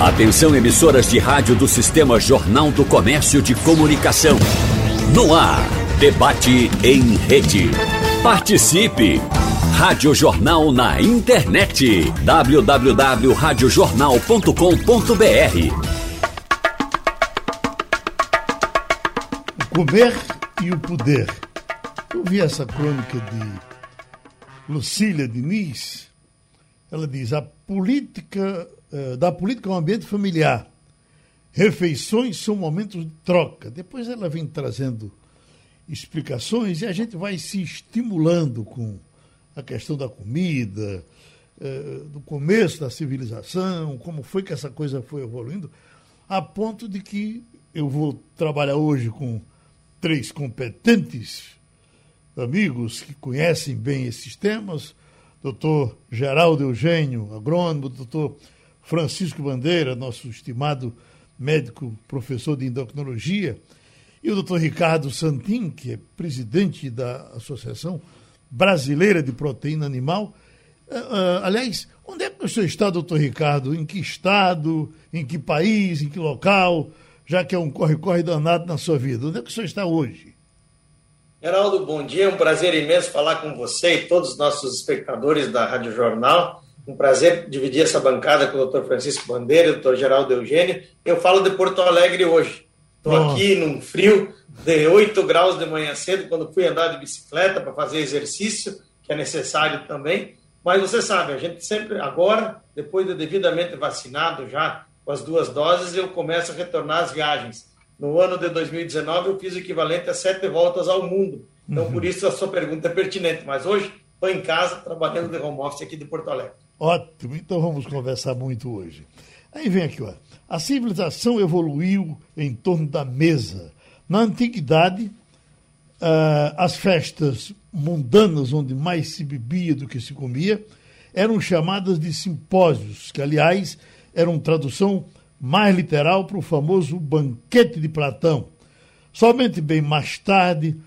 Atenção emissoras de rádio do Sistema Jornal do Comércio de Comunicação. No ar, debate em rede. Participe! Rádio Jornal na internet. www.radiojornal.com.br O comer e o poder. Eu vi essa crônica de Lucília Diniz. Ela diz: a política eh, da política ao ambiente familiar. Refeições são momentos de troca. Depois ela vem trazendo explicações e a gente vai se estimulando com a questão da comida, eh, do começo da civilização, como foi que essa coisa foi evoluindo, a ponto de que eu vou trabalhar hoje com três competentes amigos que conhecem bem esses temas, doutor Geraldo Eugênio, agrônomo, doutor Francisco Bandeira, nosso estimado médico professor de endocrinologia, e o doutor Ricardo Santin, que é presidente da Associação Brasileira de Proteína Animal. Uh, uh, aliás, onde é que o senhor está, doutor Ricardo? Em que estado? Em que país? Em que local? Já que é um corre-corre danado na sua vida. Onde é que o senhor está hoje? Geraldo, bom dia. É um prazer imenso falar com você e todos os nossos espectadores da Rádio Jornal. Um prazer dividir essa bancada com o doutor Francisco Bandeira doutor Geraldo Eugênio. Eu falo de Porto Alegre hoje. Estou aqui num frio de 8 graus de manhã cedo, quando fui andar de bicicleta para fazer exercício, que é necessário também. Mas você sabe, a gente sempre, agora, depois de devidamente vacinado já com as duas doses, eu começo a retornar às viagens. No ano de 2019, eu fiz o equivalente a sete voltas ao mundo. Então, uhum. por isso a sua pergunta é pertinente. Mas hoje, estou em casa, trabalhando de home office aqui de Porto Alegre. Ótimo, então vamos conversar muito hoje. Aí vem aqui, ó. A civilização evoluiu em torno da mesa. Na antiguidade, uh, as festas mundanas, onde mais se bebia do que se comia, eram chamadas de simpósios, que, aliás, eram tradução mais literal para o famoso banquete de Platão. Somente bem mais tarde,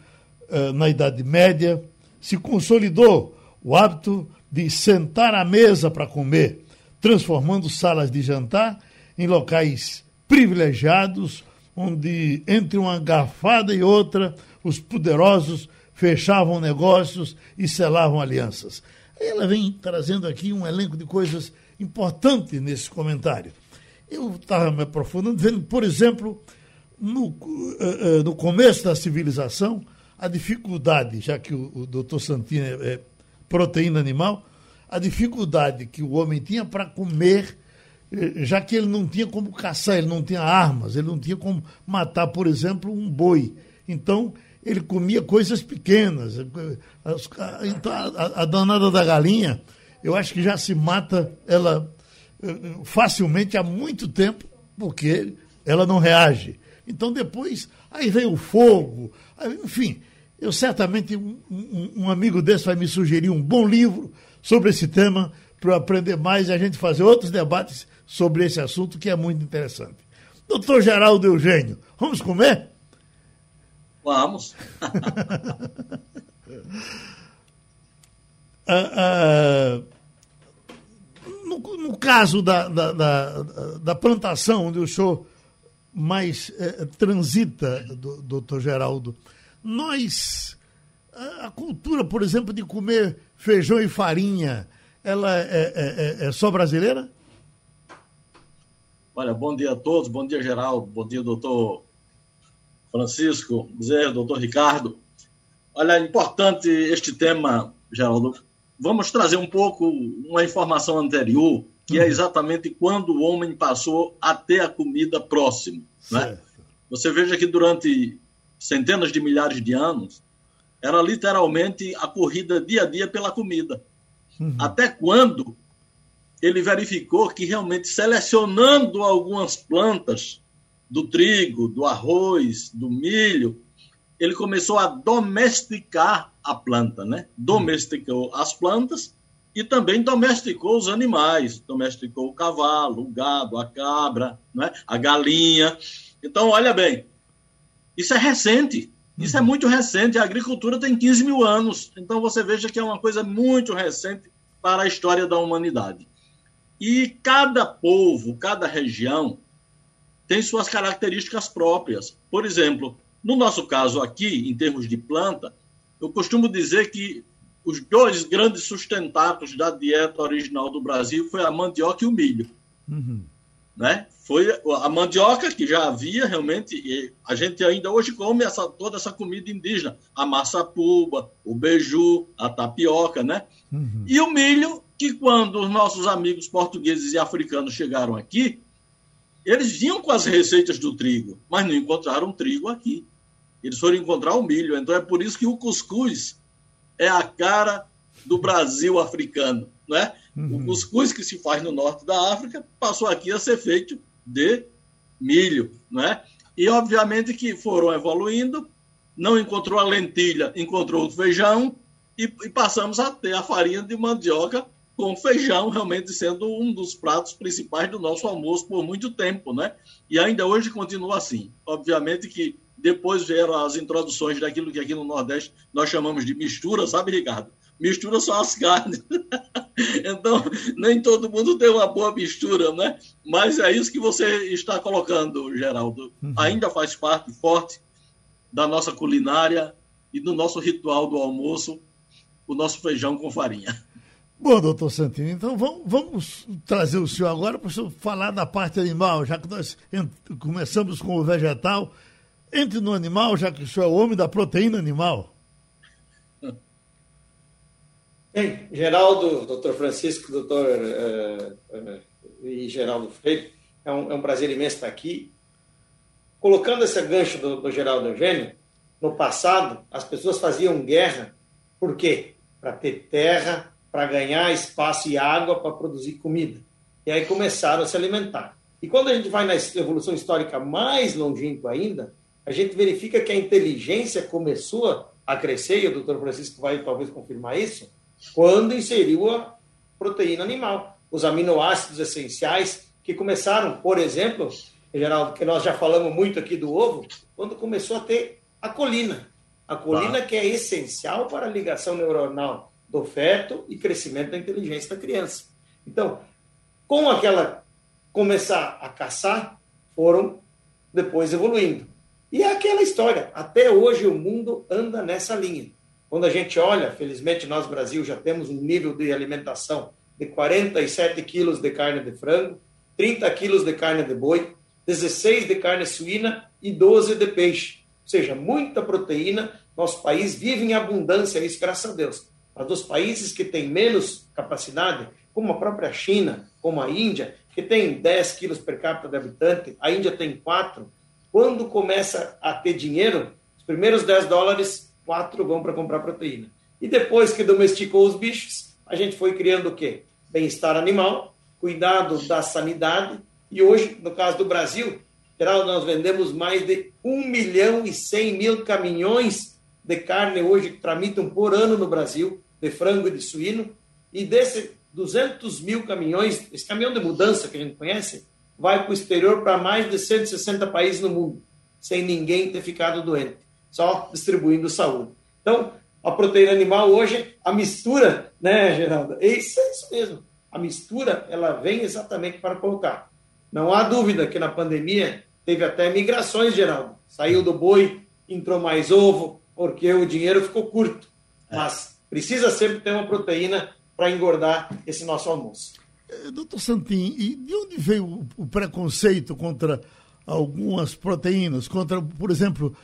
uh, na Idade Média, se consolidou o hábito de sentar à mesa para comer, transformando salas de jantar em locais privilegiados, onde entre uma garfada e outra os poderosos fechavam negócios e selavam alianças. Ela vem trazendo aqui um elenco de coisas importantes nesse comentário. Eu estava me aprofundando, vendo, por exemplo, no, eh, eh, no começo da civilização, a dificuldade, já que o, o doutor Santini é, é proteína animal, a dificuldade que o homem tinha para comer, eh, já que ele não tinha como caçar, ele não tinha armas, ele não tinha como matar, por exemplo, um boi. Então, ele comia coisas pequenas. Então, a, a danada da galinha, eu acho que já se mata ela eh, facilmente há muito tempo, porque ela não reage. Então, depois, aí vem o fogo, aí, enfim eu certamente, um, um, um amigo desse vai me sugerir um bom livro sobre esse tema para aprender mais e a gente fazer outros debates sobre esse assunto que é muito interessante. Doutor Geraldo Eugênio, vamos comer? Vamos. ah, ah, no, no, caso da, da, da, da, plantação, onde o senhor mais eh, transita, do, doutor Geraldo, nós, a, a, cultura, por exemplo, de comer feijão e farinha, ela é, é, é, é só brasileira? Olha, bom dia a todos, bom dia, Geraldo, bom dia, doutor Francisco, Zé, doutor Ricardo. Olha, é importante este tema, Geraldo. Vamos trazer um pouco uma informação anterior, que é uhum. é exatamente quando o homem passou a ter a comida próximo. Né? Você veja que durante centenas de milhares de anos, era literalmente a corrida dia a dia pela comida. Uhum. Até quando ele verificou que realmente selecionando algumas plantas do trigo, do arroz, do milho, ele começou a domesticar a planta, né? Domesticou uhum. as plantas e também domesticou os animais, domesticou o cavalo, o gado, a cabra, né? a galinha. Então, olha bem, isso é recente. Isso é uhum. muito recente. A agricultura tem 15 mil anos. Então você veja que é uma coisa muito recente para a história da humanidade. E cada povo, cada região tem suas características próprias. Por exemplo, no nosso caso aqui, em termos de planta, eu costumo dizer que os dois grandes sustentáculos da dieta original do Brasil foi a mandioca e o milho. Uhum. Né? Foi a mandioca que já havia realmente, a gente ainda hoje come essa, toda essa comida indígena, a maçapuba, o beiju, a tapioca, né? Uhum. E o milho, que quando os nossos amigos portugueses e africanos chegaram aqui, eles vinham com as receitas do trigo, mas não encontraram trigo aqui. Eles foram encontrar o milho. Então é por isso que o cuscuz é a cara do Brasil africano. Né? Uhum. O cuscuz que se faz no norte da África passou aqui a ser feito de milho. Né? E, obviamente, que foram evoluindo, não encontrou a lentilha, encontrou o feijão, e, e passamos a ter a farinha de mandioca com feijão realmente sendo um dos pratos principais do nosso almoço por muito tempo, né? E ainda hoje continua assim. Obviamente que depois vieram as introduções daquilo que aqui no Nordeste nós chamamos de mistura, sabe, Ricardo? Mistura só as carnes. então, nem todo mundo tem uma boa mistura, né? Mas é isso que você está colocando, Geraldo. Uhum. Ainda faz parte forte da nossa culinária e do nosso ritual do almoço, o nosso feijão com farinha. Bom, doutor Santini, então vamos, vamos trazer o senhor agora para o senhor falar da parte animal, já que nós começamos com o vegetal. Entre no animal, já que o senhor é o homem da proteína animal. Bem, Geraldo, doutor Francisco, doutor uh, uh, e Geraldo Freire, é um, é um, prazer imenso estar aqui. Colocando esse gancho do, do Geraldo Eugênio, no passado, as pessoas faziam guerra, por quê? Para ter terra, para ganhar espaço e água para produzir comida. E aí começaram a se alimentar. E quando a gente vai na evolução histórica mais longínqua ainda, a gente verifica que a inteligência começou a crescer, e o doutor Francisco vai talvez confirmar isso, quando inseriu a proteína animal, os aminoácidos essenciais, que começaram, por exemplo, Geraldo, que nós já falamos muito aqui do ovo, quando começou a ter a colina. A colina que é essencial para a ligação neuronal do feto e crescimento da inteligência da criança. Então, com aquela começar a caçar, foram depois evoluindo. E é aquela história, até hoje o mundo anda nessa linha. Quando a gente olha, felizmente nós, Brasil, já temos um nível de alimentação de 47 quilos de carne de frango, 30 quilos de carne de boi, 16 de carne suína e 12 de peixe. Ou seja, muita proteína. Nosso país vive em abundância, isso graças a Deus. Mas dos países que têm menos capacidade, como a própria China, como a Índia, que tem 10 quilos per capita de habitante, a Índia tem 4, quando começa a ter dinheiro, os primeiros 10 dólares, 4 vão para comprar proteína. E depois que domesticou os bichos, a gente foi criando o quê? Bem-estar animal, cuidado da sanidade, e hoje, no caso do Brasil, nós vendemos mais de 1 milhão e 100 mil caminhões de carne hoje que tramitam por ano no Brasil, de frango e de suíno, e desses 200 mil caminhões, esse caminhão de mudança que a gente conhece, vai para o exterior para mais de 160 países no mundo, sem ninguém ter ficado doente, só distribuindo saúde. Então, a proteína animal hoje, a mistura, né, Geraldo? É isso, é isso mesmo. A mistura, ela vem exatamente para colocar. Não há dúvida que na pandemia teve até migrações, Geraldo. Saiu do boi, entrou mais ovo, porque o dinheiro ficou curto. É. Mas precisa sempre ter uma proteína para engordar esse nosso almoço. Eh, doutor Santin, e de onde veio o preconceito contra algumas proteínas? Contra, por exemplo,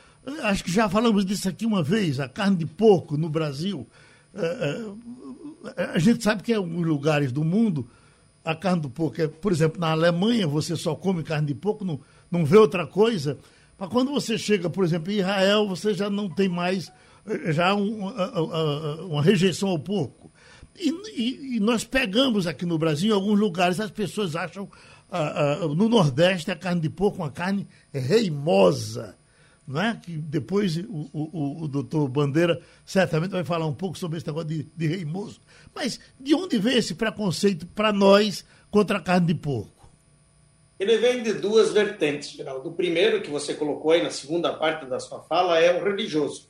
acho que já falamos disso aqui uma vez, a carne de porco no Brasil. Eh, a gente sabe que em alguns lugares do mundo a carne do porco é, por exemplo, na Alemanha você só come carne de porco, não, não vê outra coisa. Mas quando você chega, por exemplo, em Israel, você já não tem mais eh, já um, uma rejeição ao porco. E, e, e, nós pegamos aqui no Brasil, em alguns lugares, as pessoas acham no Nordeste a carne de porco uma carne reimosa. Não é? Que depois o, o, o doutor Bandeira certamente vai falar um pouco sobre esse negócio de, de reimoso. Mas de onde vem esse preconceito para nós contra a carne de porco? Ele vem de duas vertentes, Geraldo. O primeiro, que você colocou aí na segunda parte da sua fala, é o religioso.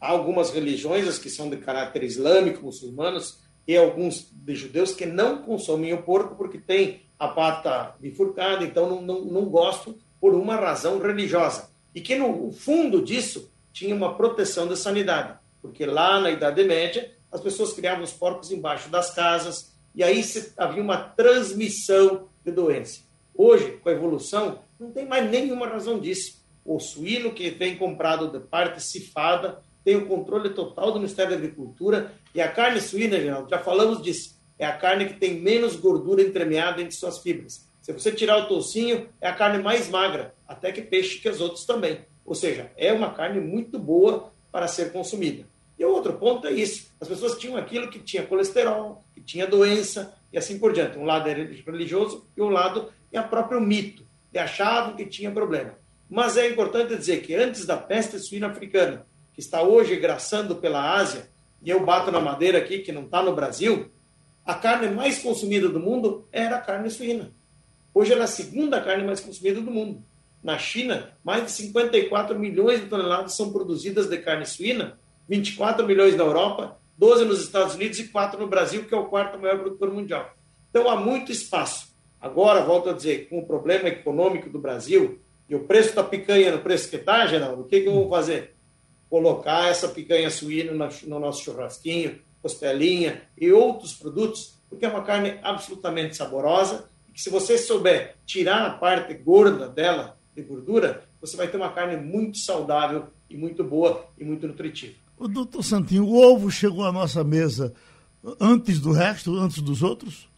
Há algumas religiões, as que são de caráter islâmico, muçulmanos, e alguns de judeus que não consomem o porco porque tem a pata bifurcada, então não, não, não gostam por uma razão religiosa. E que no fundo disso tinha uma proteção da sanidade, porque lá na Idade Média as pessoas criavam os porcos embaixo das casas e aí havia uma transmissão de doença. Hoje, com a evolução, não tem mais nenhuma razão disso. O suíno que vem comprado de parte cifada tem o controle total do Ministério da Agricultura e a carne suína, Geraldo, já falamos disso, é a carne que tem menos gordura entremeada entre suas fibras. Se você tirar o toucinho, é a carne mais magra, até que peixe que as outras também. Ou seja, é uma carne muito boa para ser consumida. E o outro ponto é isso: as pessoas tinham aquilo que tinha colesterol, que tinha doença e assim por diante. Um lado é religioso e um lado é o próprio mito, de achavam que tinha problema. Mas é importante dizer que antes da peste suína africana, que está hoje graçando pela Ásia, e eu bato na madeira aqui, que não está no Brasil, a carne mais consumida do mundo era a carne suína. Hoje ela é a segunda carne mais consumida do mundo. Na China, mais de 54 milhões de toneladas são produzidas de carne suína, 24 milhões na Europa, 12 nos Estados Unidos e 4 no Brasil, que é o quarto maior produtor mundial. Então há muito espaço. Agora, volto a dizer, com o problema econômico do Brasil e o preço da picanha no preço que está, Geraldo, o que, que vamos fazer? Colocar essa picanha suína no nosso churrasquinho, costelinha e outros produtos, porque é uma carne absolutamente saborosa que se você souber tirar a parte gorda dela, de gordura, você vai ter uma carne muito saudável e muito boa e muito nutritiva. O doutor Santinho, o ovo chegou à nossa mesa antes do resto, antes dos outros?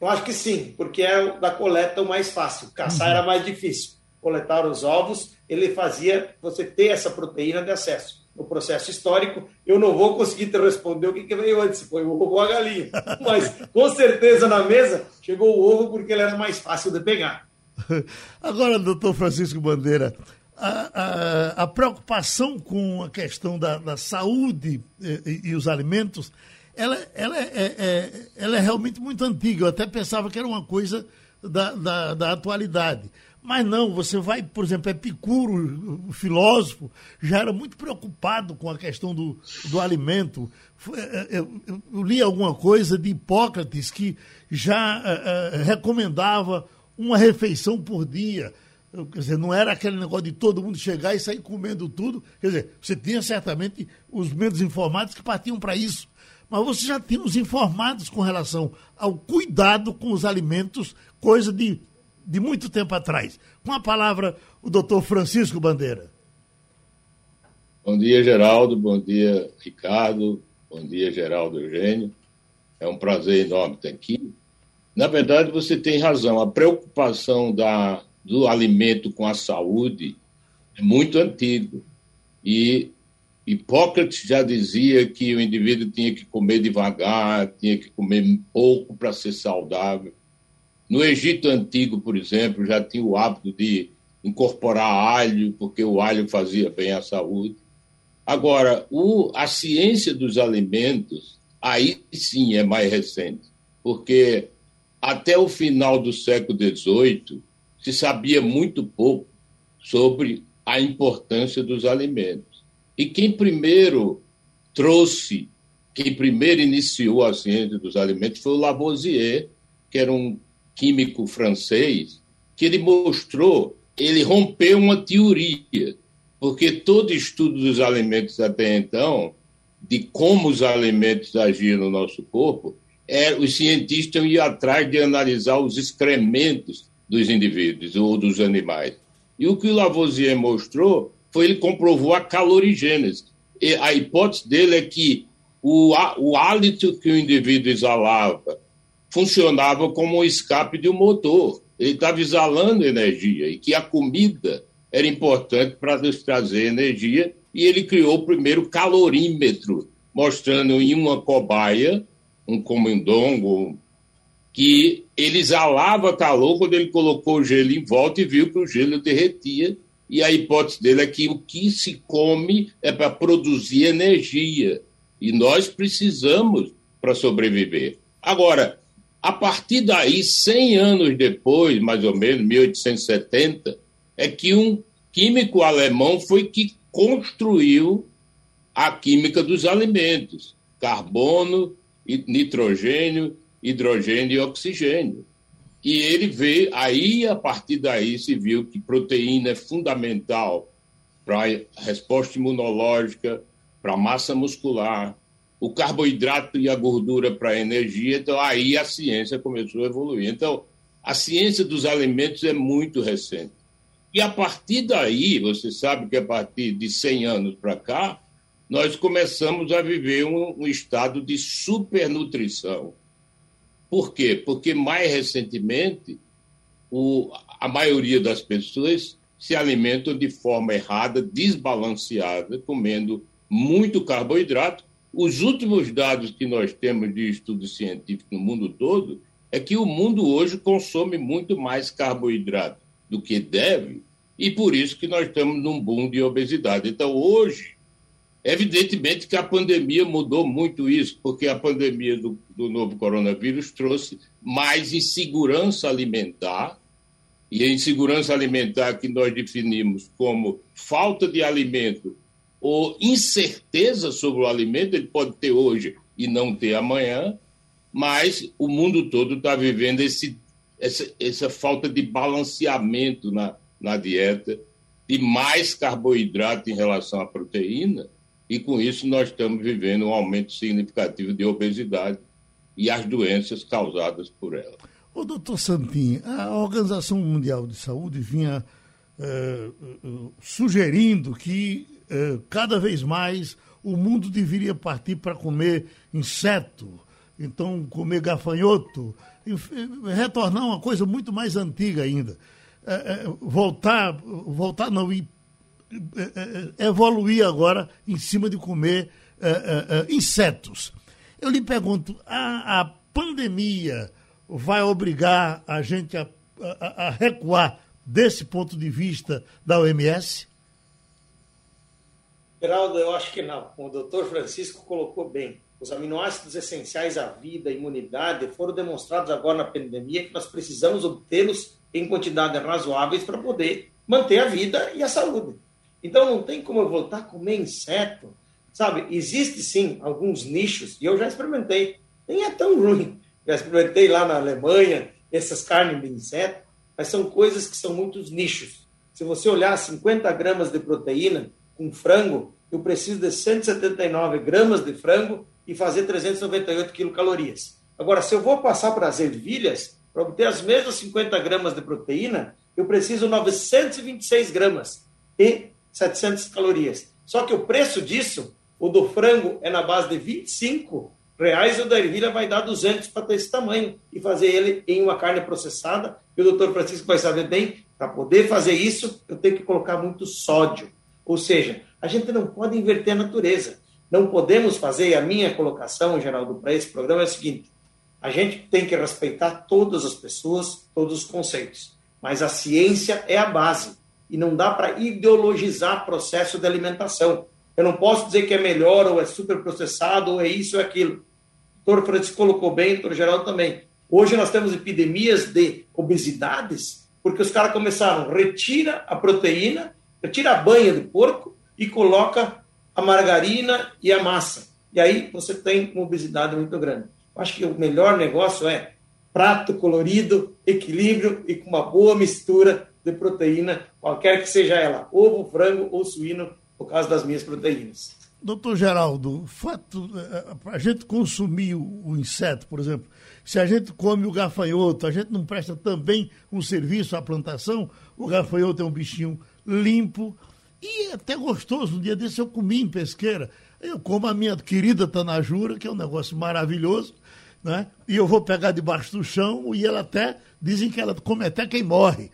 Eu acho que sim, porque é da coleta o mais fácil. Caçar uhum. era mais difícil. Coletar os ovos, ele fazia você ter essa proteína de acesso no processo histórico. Eu não vou conseguir te responder o que, que veio antes, foi o ovo ou a galinha. Mas, com certeza, na mesa, chegou o ovo porque ele era mais fácil de pegar. Agora, doutor Francisco Bandeira, a, a, a, preocupação com a questão da, da saúde e, e, os alimentos, ela, ela, é, é, é, ela é realmente muito antiga. Eu até pensava que era uma coisa da, da, da atualidade. Mas não, você vai, por exemplo, Epicuro, o filósofo, já era muito preocupado com a questão do, do alimento. É, é, eu, eu, eu li alguma coisa de Hipócrates que já uh, recomendava uma refeição por dia. Quer dizer, não era aquele negócio de todo mundo chegar e sair comendo tudo. Quer dizer, você tinha certamente os menos informados que partiam para isso. Mas você já tinha os informados com relação ao cuidado com os alimentos, coisa de de muito tempo atrás. Com a palavra, o doutor Francisco Bandeira. Bom dia, Geraldo. Bom dia, Ricardo. Bom dia, Geraldo Eugênio. É um prazer enorme estar aqui. Na verdade, você tem razão. A preocupação da, do alimento com a saúde é muito antiga. E Hipócrates já dizia que o indivíduo tinha que comer devagar, tinha que comer pouco para ser saudável. No Egito Antigo, por exemplo, já tinha o hábito de incorporar alho, porque o alho fazia bem à saúde. Agora, o, a ciência dos alimentos, aí sim é mais recente, porque até o final do século XVIII se sabia muito pouco sobre a importância dos alimentos. E quem primeiro trouxe, quem primeiro iniciou a ciência dos alimentos foi o Lavoisier, que era um químico francês, que ele mostrou, ele rompeu uma teoria, porque todo estudo dos alimentos até então, de como os alimentos agiam no nosso corpo, é, os cientistas iam atrás de analisar os excrementos dos indivíduos ou dos animais. E o que o Lavoisier mostrou foi ele comprovou a calorigênese. E a hipótese dele é que o, o hálito que o indivíduo exalava funcionava como um escape de um motor. Ele estava exalando energia e que a comida era importante para nos trazer energia. E ele criou o primeiro calorímetro, mostrando em uma cobaia, um comendongo, que ele exalava calor quando ele colocou o gelo em volta e viu que o gelo derretia. E a hipótese dele é que o que se come é para produzir energia. E nós precisamos para sobreviver. Agora, a partir daí, 100 anos depois, mais ou menos, 1870, é que um químico alemão foi que construiu a química dos alimentos. carbono, nitrogênio, hidrogênio e oxigênio. E ele vê, aí a partir daí se viu que proteína é fundamental para a resposta imunológica, para a massa muscular, o carboidrato e a gordura para energia. Então aí a ciência começou a evoluir. Então a ciência dos alimentos é muito recente. E a partir daí, você sabe que a partir de 100 anos para cá, nós começamos a viver um, um estado de supernutrição. Por quê? Porque mais recentemente o, a maioria das pessoas se alimentam de forma errada, desbalanceada, comendo muito carboidrato. Os últimos dados que nós temos de estudo científico no mundo todo é que o mundo hoje consome muito mais carboidrato do que deve, e por isso que nós estamos num boom de obesidade. Então, hoje, evidentemente que a pandemia mudou muito isso, porque a pandemia do, do novo coronavírus trouxe mais insegurança alimentar, e a insegurança alimentar que nós definimos como falta de alimento ou incerteza sobre o alimento, ele pode ter hoje e não ter amanhã, mas o mundo todo está vivendo esse, essa, essa falta de balanceamento na, na dieta, de mais carboidrato em relação à proteína, e com isso nós estamos vivendo um aumento significativo de obesidade e as doenças causadas por ela. O doutor Santin, a Organização Mundial de Saúde vinha eh, eh, sugerindo que eh, cada vez mais o mundo deveria partir para comer inseto, então comer gafanhoto, retornar uma coisa muito mais antiga ainda. É, voltar, voltar não, e, evoluir agora em cima de comer insetos. Eu lhe pergunto, a, a pandemia vai obrigar a gente a, a, a recuar desse ponto de vista da OMS? Geraldo, eu acho que não. O doutor Francisco colocou bem. Os aminoácidos essenciais à vida, à imunidade, foram demonstrados agora na pandemia que nós precisamos obtê-los em quantidades razoáveis para poder manter a vida e a saúde. Então não tem como eu voltar a comer inseto, sabe? Existe sim alguns nichos, e eu já experimentei, nem é tão ruim. Já experimentei lá na Alemanha essas carnes de inseto, mas são coisas que são muitos nichos. Se você olhar 50 gramas de proteína com frango, eu preciso de 179 gramas de frango e fazer 398 quilocalorias. Agora, se eu vou passar para as ervilhas, para obter as mesmas 50 gramas de proteína, eu preciso 926 gramas e 700 calorias. Só que o preço disso, o do frango é na base de 25 reais o da ervilha vai dar 200 para ter esse tamanho e fazer ele em uma carne processada. E o doutor Francisco vai saber bem, para poder fazer isso, eu tenho que colocar muito sódio. Ou seja, a gente não pode inverter a natureza não podemos fazer, e a minha colocação, Geraldo, para esse programa é a seguinte: a gente tem que respeitar todas as pessoas, todos os conceitos, mas a ciência é a base e não dá para ideologizar processo de alimentação. Eu não posso dizer que é melhor ou é super processado ou é isso ou é aquilo. O doutor Francisco colocou bem, o doutor Geraldo também. Hoje nós temos epidemias de obesidades porque os caras começaram, retira a proteína, retira a banha de porco e coloca a margarina e a massa. E aí você tem uma obesidade muito grande. Acho que o melhor negócio é prato colorido, equilíbrio e com uma boa mistura de proteína, qualquer que seja ela, ovo, frango ou suíno, por causa das minhas proteínas. Doutor Geraldo, fato, eh, a gente consumir o inseto, por exemplo, se a gente come o gafanhoto, a gente não presta também um serviço à plantação, o gafanhoto é um bichinho limpo, e é até gostoso, um dia desse eu comi em pesqueira. Eu como a minha querida Tanajura, que é um negócio maravilhoso, né? e eu vou pegar debaixo do chão e ela até, dizem que ela come até quem morre.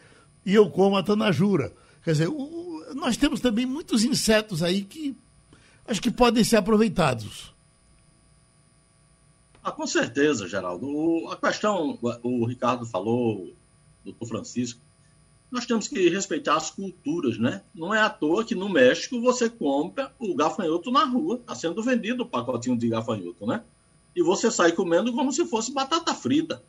E eu como a Tanajura. Quer dizer, o, nós temos também muitos insetos aí que acho que podem ser aproveitados. Ah, com certeza, Geraldo. O, a questão, o Ricardo falou, o doutor Francisco, nós temos que respeitar as culturas, né? Não é à toa que no México você compra o gafanhoto na rua, está sendo vendido o pacotinho de gafanhoto, né? E você sai comendo como se fosse batata frita.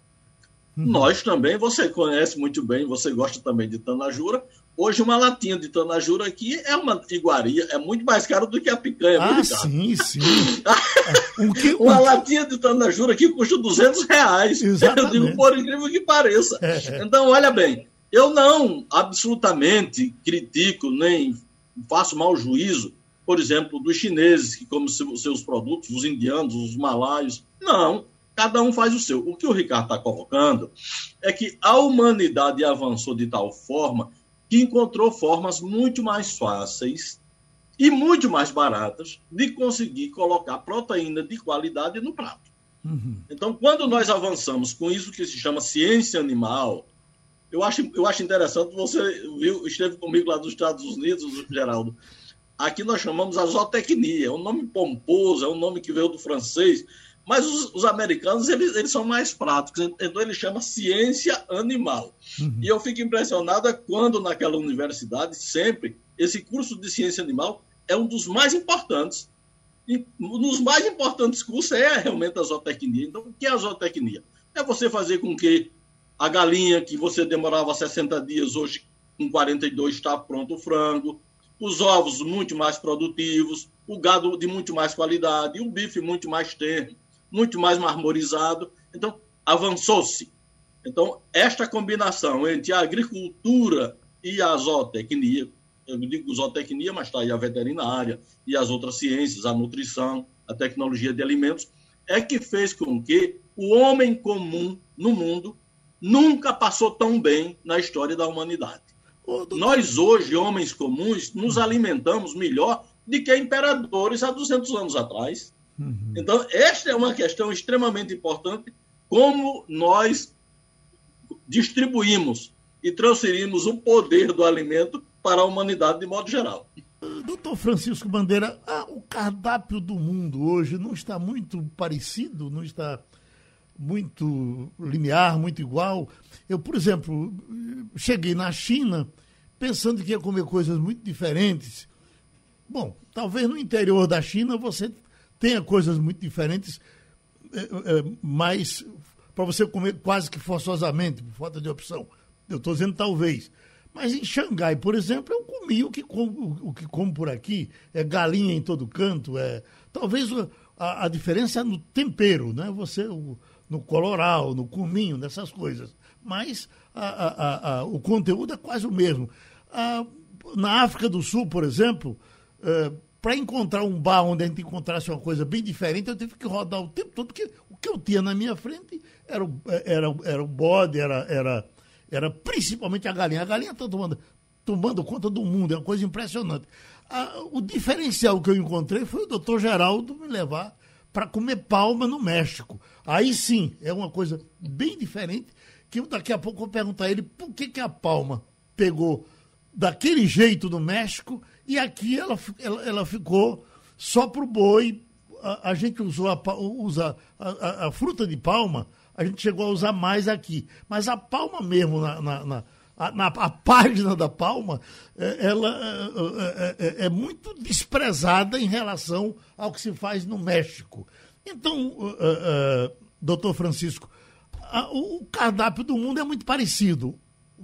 Uhum. Nós também, você conhece muito bem, você gosta também de tanajura, Hoje, uma latinha de tanajura aqui é uma iguaria, é muito mais caro do que a picanha. Ah, sim, sim. que, um... Uma latinha de tanajura aqui custa 200 reais. Exatamente. Eu digo, por incrível que pareça. É. Então, olha bem, eu não absolutamente critico nem faço mau juízo, por exemplo, dos chineses que comem seus produtos, os indianos, os malaios. Não, cada um faz o seu. O que o Ricardo está colocando é que a humanidade avançou de tal forma que encontrou formas muito mais fáceis e muito mais baratas de conseguir colocar proteína de qualidade no prato. Uhum. Então, quando nós avançamos com isso que se chama ciência animal, eu acho, eu acho interessante, você viu, esteve comigo lá dos Estados Unidos, Geraldo. Aqui nós chamamos a zootecnia, é um nome pomposo, é um nome que veio do francês, mas os, os, americanos, eles, eles são mais práticos, então ele chama ciência animal. Uhum. E eu fico impressionado quando naquela universidade, sempre, esse curso de ciência animal é um dos mais importantes. E um dos mais importantes cursos é realmente a zootecnia. Então, o que é a zootecnia? É você fazer com que a galinha que você demorava 60 dias, hoje com 42 está pronto o frango, os ovos muito mais produtivos, o gado de muito mais qualidade, o bife muito mais terno muito mais marmorizado. Então, avançou-se. Então, esta combinação entre a agricultura e a zootecnia, eu digo zootecnia, mas está aí a veterinária e as outras ciências, a nutrição, a tecnologia de alimentos, é que fez com que o homem comum no mundo nunca passou tão bem na história da humanidade. Nós hoje, homens comuns, nos alimentamos melhor do que imperadores há 200 anos atrás. Uhum. Então, esta é uma questão extremamente importante, como nós distribuímos e transferimos o poder do alimento para a humanidade de modo geral. Doutor Francisco Bandeira, ah, o cardápio do mundo hoje não está muito parecido, não está muito linear, muito igual. Eu, por exemplo, cheguei na China pensando que ia comer coisas muito diferentes. Bom, talvez no interior da China você tenha coisas muito diferentes, é, é, mas para você comer quase que forçosamente, por falta de opção. Eu estou dizendo talvez. Mas em Xangai, por exemplo, eu comi o que como, o que como por aqui, é galinha em todo canto, é talvez a, a diferença é no tempero, né? Você o, no coloral, no cominho, nessas coisas. Mas a, a, o conteúdo é quase o mesmo. na África do Sul, por exemplo, é, para encontrar um bar onde a gente encontrasse uma coisa bem diferente, eu tive que rodar o tempo todo, porque o que eu tinha na minha frente era o, era, era o bode, era, era, era principalmente a galinha. A galinha está tomando, tomando conta do mundo, é uma coisa impressionante. o diferencial que eu encontrei foi o doutor Geraldo me levar para comer palma no México. Aí sim, é uma coisa bem diferente, que daqui a pouco eu vou perguntar a ele por que, que a palma pegou daquele jeito no México e aqui ela, ela, ela ficou só para o boi. A, a, gente usou a, usa a, a, a, fruta de palma, a gente chegou a usar mais aqui. Mas a palma mesmo, na, na, na a, na, a página da palma, é, ela é, é, é, é, muito desprezada em relação ao que se faz no México. Então, uh, uh, doutor Francisco, o cardápio do mundo é muito parecido.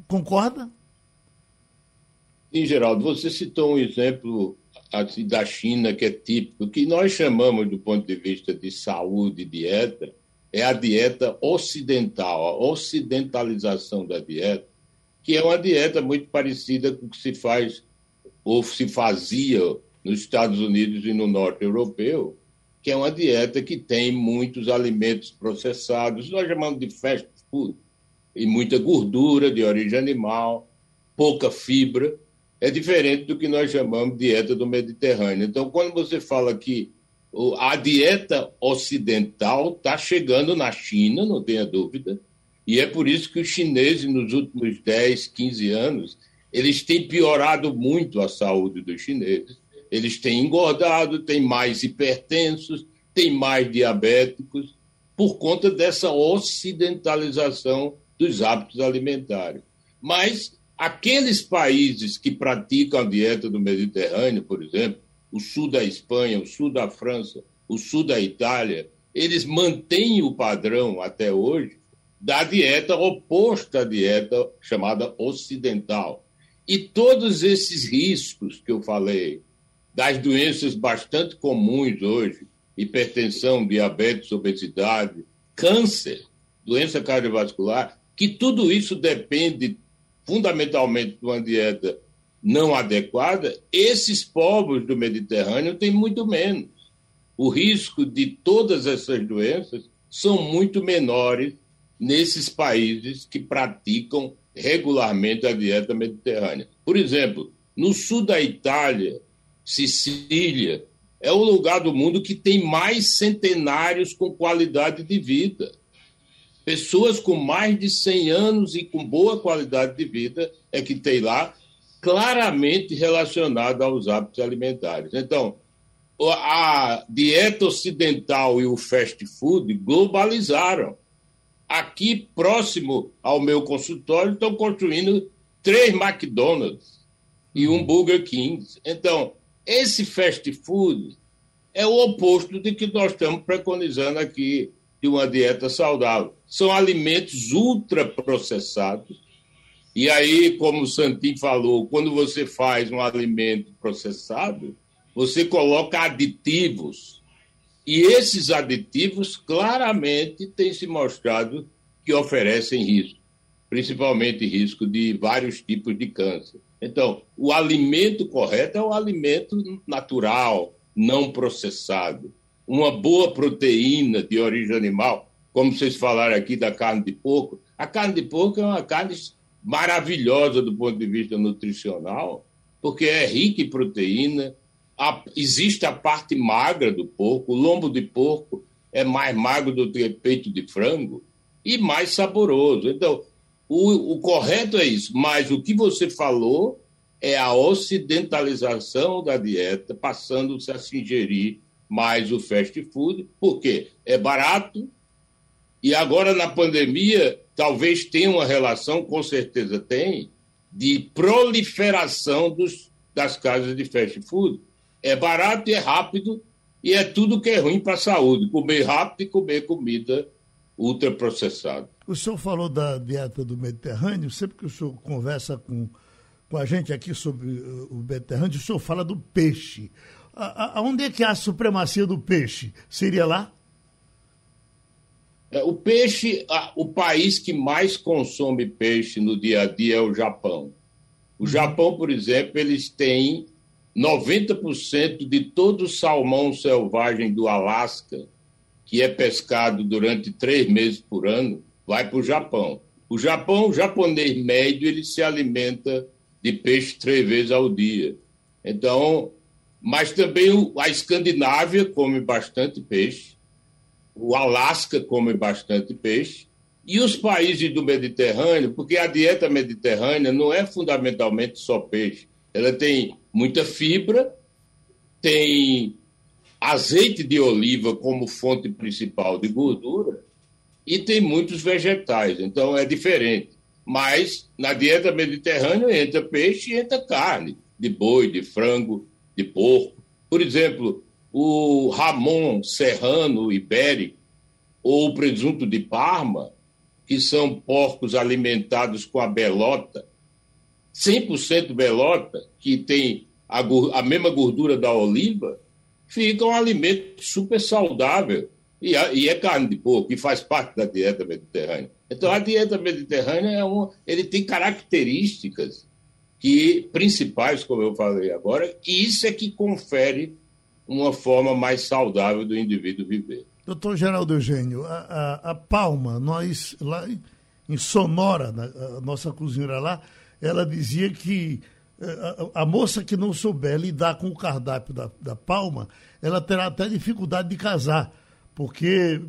Concorda? Sim, Geraldo, você citou um exemplo da China que é típico, que nós chamamos do ponto de vista de saúde e dieta é a dieta ocidental, a ocidentalização da dieta, que é uma dieta muito parecida com o que se faz ou se fazia nos Estados Unidos e no norte europeu, que é uma dieta que tem muitos alimentos processados, nós chamamos de fast food, e muita gordura de origem animal, pouca fibra, é diferente do que nós chamamos de dieta do Mediterrâneo. Então, quando você fala que a dieta ocidental está chegando na China, não tenha dúvida, e é por isso que os chineses, nos últimos 10, 15 anos, eles têm piorado muito a saúde dos chineses. Eles têm engordado, têm mais hipertensos, têm mais diabéticos, por conta dessa ocidentalização dos hábitos alimentares. Mas Aqueles países que praticam a dieta do Mediterrâneo, por exemplo, o sul da Espanha, o sul da França, o sul da Itália, eles mantêm o padrão até hoje da dieta oposta à dieta chamada ocidental. E todos esses riscos que eu falei, das doenças bastante comuns hoje, hipertensão, diabetes, obesidade, câncer, doença cardiovascular, que tudo isso depende fundamentalmente de uma dieta não adequada, esses povos do Mediterrâneo têm muito menos. O risco de todas essas doenças são muito menores nesses países que praticam regularmente a dieta mediterrânea. Por exemplo, no sul da Itália, Sicília, é o lugar do mundo que tem mais centenários com qualidade de vida. Pessoas com mais de 100 anos e com boa qualidade de vida é que tem lá, claramente relacionado aos hábitos alimentares. Então, a dieta ocidental e o fast food globalizaram. Aqui, próximo ao meu consultório, estão construindo três McDonald's e um Burger King. Então, esse fast food é o oposto de que nós estamos preconizando aqui de uma dieta saudável. São alimentos ultraprocessados. E aí, como o Santim falou, quando você faz um alimento processado, você coloca aditivos. E esses aditivos claramente têm se mostrado que oferecem risco, principalmente risco de vários tipos de câncer. Então, o alimento correto é o alimento natural, não processado. Uma boa proteína de origem animal, como vocês falaram aqui da carne de porco. A carne de porco é uma carne maravilhosa do ponto de vista nutricional, porque é rica em proteína. A, existe a parte magra do porco, o lombo de porco é mais magro do que peito de frango e mais saboroso. Então, o, o correto é isso, mas o que você falou é a ocidentalização da dieta, passando-se a se ingerir mais o fast food, porque é barato e agora na pandemia talvez tenha uma relação, com certeza tem, de proliferação dos, das casas de fast food. É barato e é rápido e é tudo que é ruim para a saúde, comer rápido e comer comida ultraprocessada. O senhor falou da dieta do Mediterrâneo, sempre que o senhor conversa com, com a gente aqui sobre uh, o Mediterrâneo, o senhor fala do peixe. Aonde é que há a supremacia do peixe? Seria lá? É, o peixe, o país que mais consome peixe no dia a dia é o Japão. O uhum. Japão, por exemplo, eles têm 90% de todo o salmão selvagem do Alasca, que é pescado durante três meses por ano, vai para o Japão. O Japão, o japonês médio, ele se alimenta de peixe três vezes ao dia. Então, mas também a Escandinávia come bastante peixe, o Alasca come bastante peixe, e os países do Mediterrâneo, porque a dieta mediterrânea não é fundamentalmente só peixe, ela tem muita fibra, tem azeite de oliva como fonte principal de gordura e tem muitos vegetais, então é diferente. Mas na dieta mediterrânea entra peixe e entra carne, de boi, de frango, de porco. Por exemplo, o Ramon serrano ibérico ou o presunto de Parma, que são porcos alimentados com a belota, 100% belota, que tem a, a mesma gordura da oliva, fica um alimento super saudável e, e, é carne de porco, que faz parte da dieta mediterrânea. Então, a dieta mediterrânea é um, ele tem características que principais, como eu falei agora, e isso é que confere uma forma mais saudável do indivíduo viver. Doutor Geraldo Eugênio, a, a, a Palma, nós lá em Sonora, na, a nossa cozinheira lá, ela dizia que eh, a, moça que não souber lidar com o cardápio da, da Palma, ela terá até dificuldade de casar porque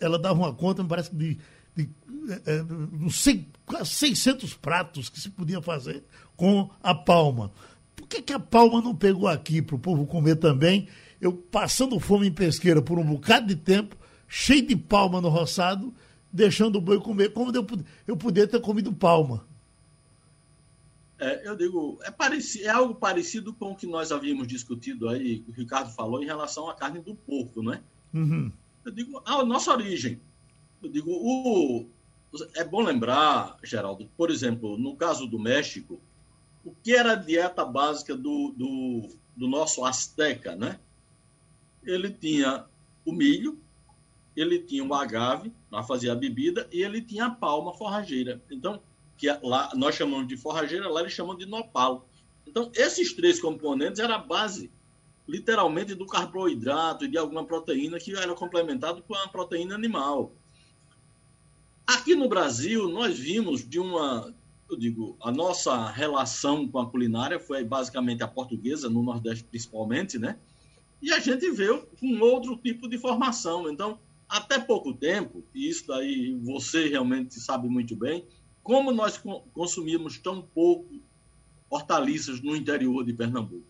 ela dava uma conta, me parece, de, de, de, de 600 pratos que se podia fazer com a palma. Por que, que a palma não pegou aqui para o povo comer também? Eu passando fome em pesqueira por um bocado de tempo, cheio de palma no roçado, deixando o boi comer, como eu, eu podia ter comido palma. É, eu digo, é, parecido, é algo parecido com o que nós havíamos discutido aí, que o Ricardo falou em relação à carne do porco, não é? Uhum. Eu digo, a nossa origem. Eu digo, o, é bom lembrar, Geraldo, por exemplo, no caso do México, o que era a dieta básica do, do, do nosso asteca, né? Ele tinha o milho, ele tinha o agave, para fazer a bebida, e ele tinha a palma forrageira. Então, que lá nós chamamos de forrageira, lá eles chamam de nopalo. Então, esses três componentes eram a base, literalmente, do carboidrato e de alguma proteína que era complementado com a proteína animal. Aqui no Brasil, nós vimos de uma, eu digo, a nossa relação com a culinária foi basicamente a portuguesa, no Nordeste principalmente, né? E a gente veio com outro tipo de formação. Então, até pouco tempo, e isso daí você realmente sabe muito bem, como nós consumimos tão pouco hortaliças no interior de Pernambuco.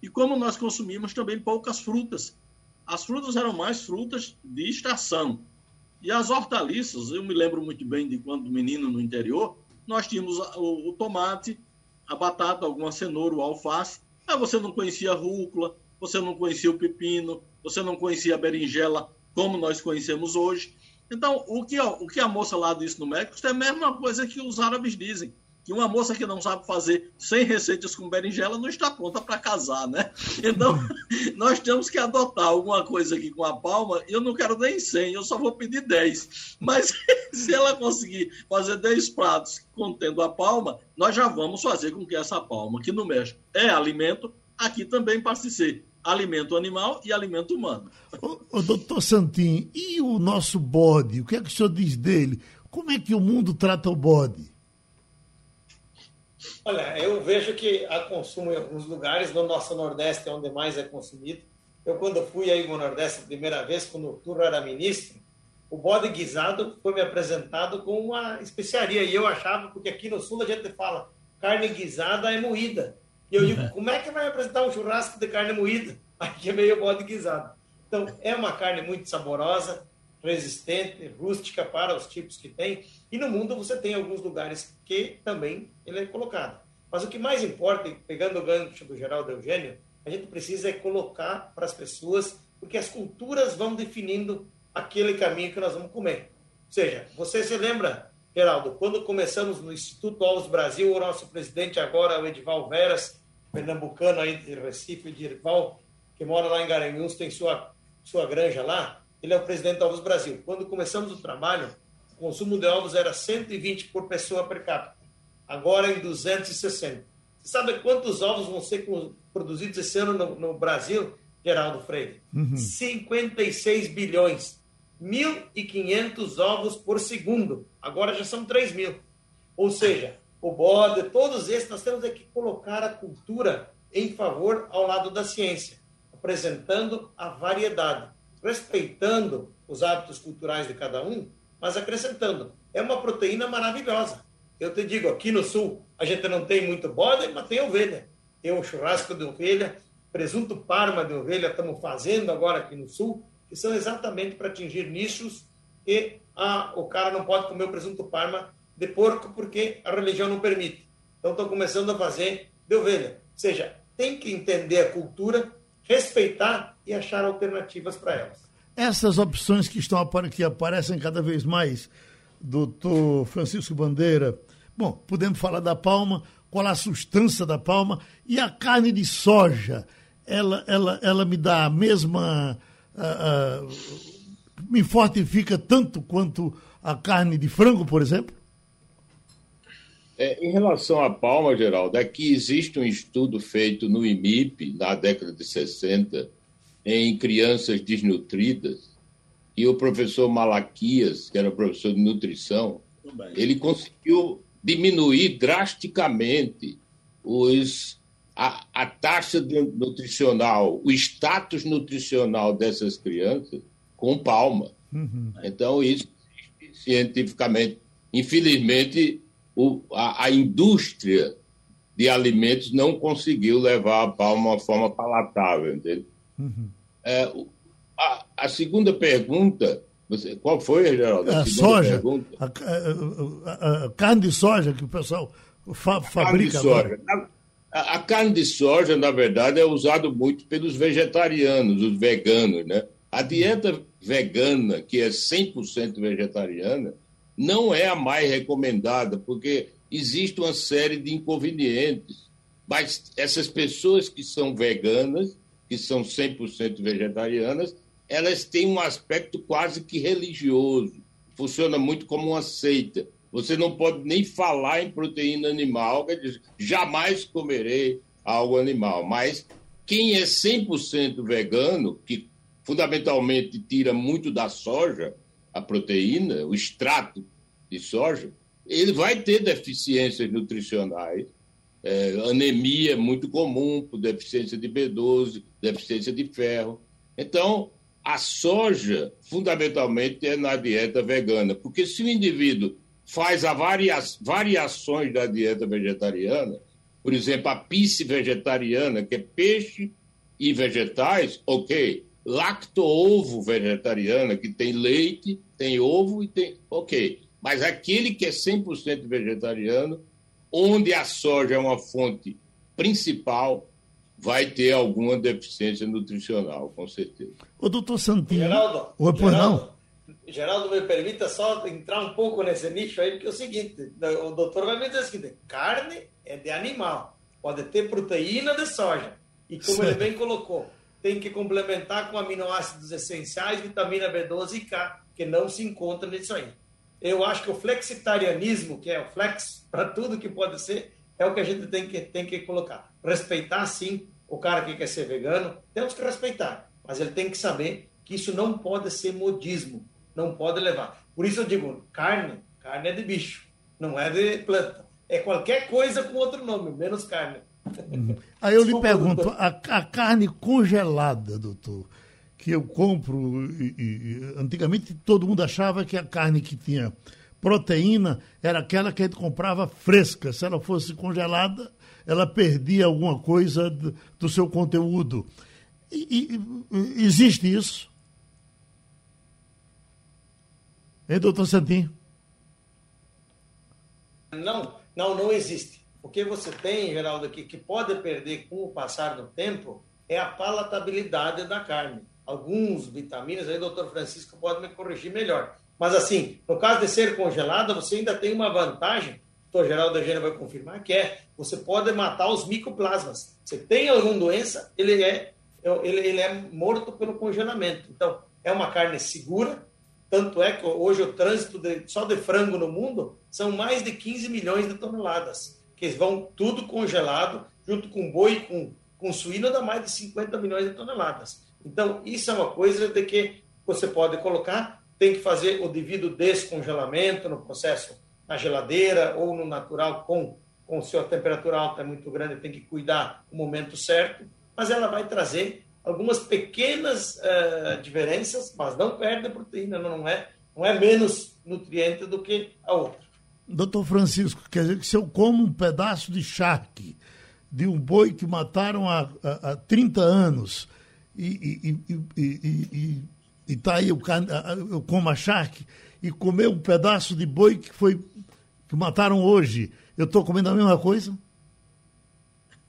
E como nós consumimos também poucas frutas. As frutas eram mais frutas de estação. E as hortaliças, eu me lembro muito bem de quando menino no interior, nós tínhamos o, tomate, a batata, alguma cenoura, o alface, mas você não conhecia a rúcula, você não conhecia o pepino, você não conhecia a berinjela como nós conhecemos hoje. Então, o que, o que a moça lá disse no México é a mesma coisa que os árabes dizem que uma moça que não sabe fazer 100 receitas com berinjela não está pronta para casar, né? Então, nós temos que adotar alguma coisa aqui com a palma. Eu não quero nem 100, eu só vou pedir 10. Mas se ela conseguir fazer 10 pratos contendo a palma, nós já vamos fazer com que essa palma, que no México é alimento, aqui também passe ser alimento animal e alimento humano. Ô, ô, doutor Santin, e o nosso bode? O que é que o senhor diz dele? Como é que o mundo trata o bode? Olha, eu vejo que há consumo em alguns lugares, no nosso Nordeste é onde mais é consumido. Eu, quando fui aí no Nordeste a primeira vez, quando o Turro era ministro, o bode guisado foi me apresentado com uma especiaria. E eu achava, porque aqui no Sul a gente fala carne guisada é moída. E eu digo, como é que vai apresentar um churrasco de carne moída? Aqui é meio bode guisado. Então, é uma carne muito saborosa, resistente, rústica para os tipos que tem. E no mundo você tem alguns lugares que também ele é colocado. Mas o que mais importa, pegando o gancho do Geraldo Eugênio, a gente precisa é colocar para as pessoas, porque as culturas vão definindo aquele caminho que nós vamos comer. Ou seja, você se lembra, Geraldo, quando começamos no Instituto Ovos Brasil, o nosso presidente agora, o Edival Veras, pernambucano aí de Recife, de Edival, que mora lá em Garanhuns, tem sua, sua granja lá, ele é o presidente da Ovos Brasil. Quando começamos o trabalho, o consumo de ovos era 120 por pessoa per capita. Agora em 260. Você sabe quantos ovos vão ser produzidos esse ano no, no Brasil, Geraldo Freire? Uhum. 56 bilhões. 1.500 ovos por segundo. Agora já são 3 mil. Ou seja, o bode, todos esses, nós temos que colocar a cultura em favor ao lado da ciência, apresentando a variedade respeitando os hábitos culturais de cada um, mas acrescentando. É uma proteína maravilhosa. Eu te digo, aqui no sul, a gente não tem muito bode, mas tem ovelha. Tem um churrasco de ovelha, presunto parma de ovelha, estamos fazendo agora aqui no sul, que são exatamente para atingir nichos e ah, o cara não pode comer o presunto parma de porco porque a religião não permite. Então estão começando a fazer de ovelha. Ou seja, tem que entender a cultura, respeitar e achar alternativas para elas. Essas opções que estão que aparecem cada vez mais, doutor Francisco Bandeira, bom, podemos falar da palma, qual a substância da palma e a carne de soja, ela, ela, ela me dá a mesma. Uh, uh, me fortifica tanto quanto a carne de frango, por exemplo? É, em relação à palma, Geraldo, aqui é existe um estudo feito no IMIP, na década de 60, em crianças desnutridas, e o professor Malaquias, que era professor de nutrição, ele conseguiu diminuir drasticamente os, a, a taxa nutricional, o status nutricional dessas crianças com palma. Uhum. Então, isso cientificamente. Infelizmente, o, a, a, indústria de alimentos não conseguiu levar a palma uma forma palatável, entende? Uhum. É, a, a, segunda pergunta, você, qual foi, Geraldo? A, a soja, a, a, carne de soja que o pessoal fa, fabrica agora. A, carne de soja, na verdade, é usada muito pelos vegetarianos, os veganos, né? A dieta vegana, que é 100% vegetariana, não é a mais recomendada, porque existe uma série de inconvenientes. Mas essas pessoas que são veganas, que são 100% vegetarianas, elas têm um aspecto quase que religioso. Funciona muito como uma seita. Você não pode nem falar em proteína animal, quer dizer, jamais comerei algo animal. Mas quem é 100% vegano, que fundamentalmente tira muito da soja, a proteína, o extrato de soja, ele vai ter deficiências nutricionais. É, anemia é muito comum, por deficiência de B12, deficiência de ferro. Então, a soja, fundamentalmente, é na dieta vegana, porque se o indivíduo faz a varia variações da dieta vegetariana, por exemplo, a pisse vegetariana, que é peixe e vegetais, ok. Lacto-ovo vegetariana, que tem leite, tem ovo e tem. Ok. Mas aquele que é 100% vegetariano, onde a soja é uma fonte principal, vai ter alguma deficiência nutricional, com certeza. O doutor Santino. Geraldo, Oi, Geraldo, não. Geraldo, me permita só entrar um pouco nesse nicho aí, porque é o seguinte: o doutor vai me dizer o seguinte: carne é de animal, pode ter proteína de soja. E como certo. ele bem colocou, tem que complementar com aminoácidos essenciais, vitamina B12 e K, que não se encontra nisso aí. Eu acho que o flexitarianismo, que é o flex para tudo que pode ser, é o que a gente tem que, tem que colocar. Respeitar, sim, o cara que quer ser vegano, temos que respeitar, mas ele tem que saber que isso não pode ser modismo, não pode levar. Por isso eu digo, carne, carne é de bicho, não é de planta. É qualquer coisa com outro nome, menos carne. Aí eu Desculpa, lhe pergunto, a, a, carne congelada, doutor, que eu compro, e, e, antigamente todo mundo achava que a carne que tinha proteína era aquela que a gente comprava fresca. Se ela fosse congelada, ela perdia alguma coisa do, do seu conteúdo. E, e, existe isso? Hein, doutor Santinho? Não, não, não existe. O que você tem, Geraldo, aqui, que pode perder com o passar do tempo é a palatabilidade da carne. Alguns vitaminas, aí o doutor Francisco pode me corrigir melhor. Mas assim, no caso de ser congelada, você ainda tem uma vantagem, o doutor Geraldo Eugênio vai confirmar, que é você pode matar os micoplasmas. Você tem alguma doença, ele é, ele, ele é morto pelo congelamento. Então, é uma carne segura, tanto é que hoje o trânsito de, só de frango no mundo são mais de 15 milhões de toneladas que vão tudo congelado, junto com boi com, com suíno, dá mais de 50 milhões de toneladas. Então, isso é uma coisa de que você pode colocar, tem que fazer o devido descongelamento no processo na geladeira ou no natural com com sua temperatura alta é muito grande, tem que cuidar o momento certo, mas ela vai trazer algumas pequenas uh, diferenças, mas não perde a proteína, não é, não é menos nutriente do que a outra. Doutor Francisco, quer dizer que se eu como um pedaço de charque de um boi que mataram há, há, há 30 anos e está aí, eu, eu como a charque e comer um pedaço de boi que foi que mataram hoje, eu estou comendo a mesma coisa?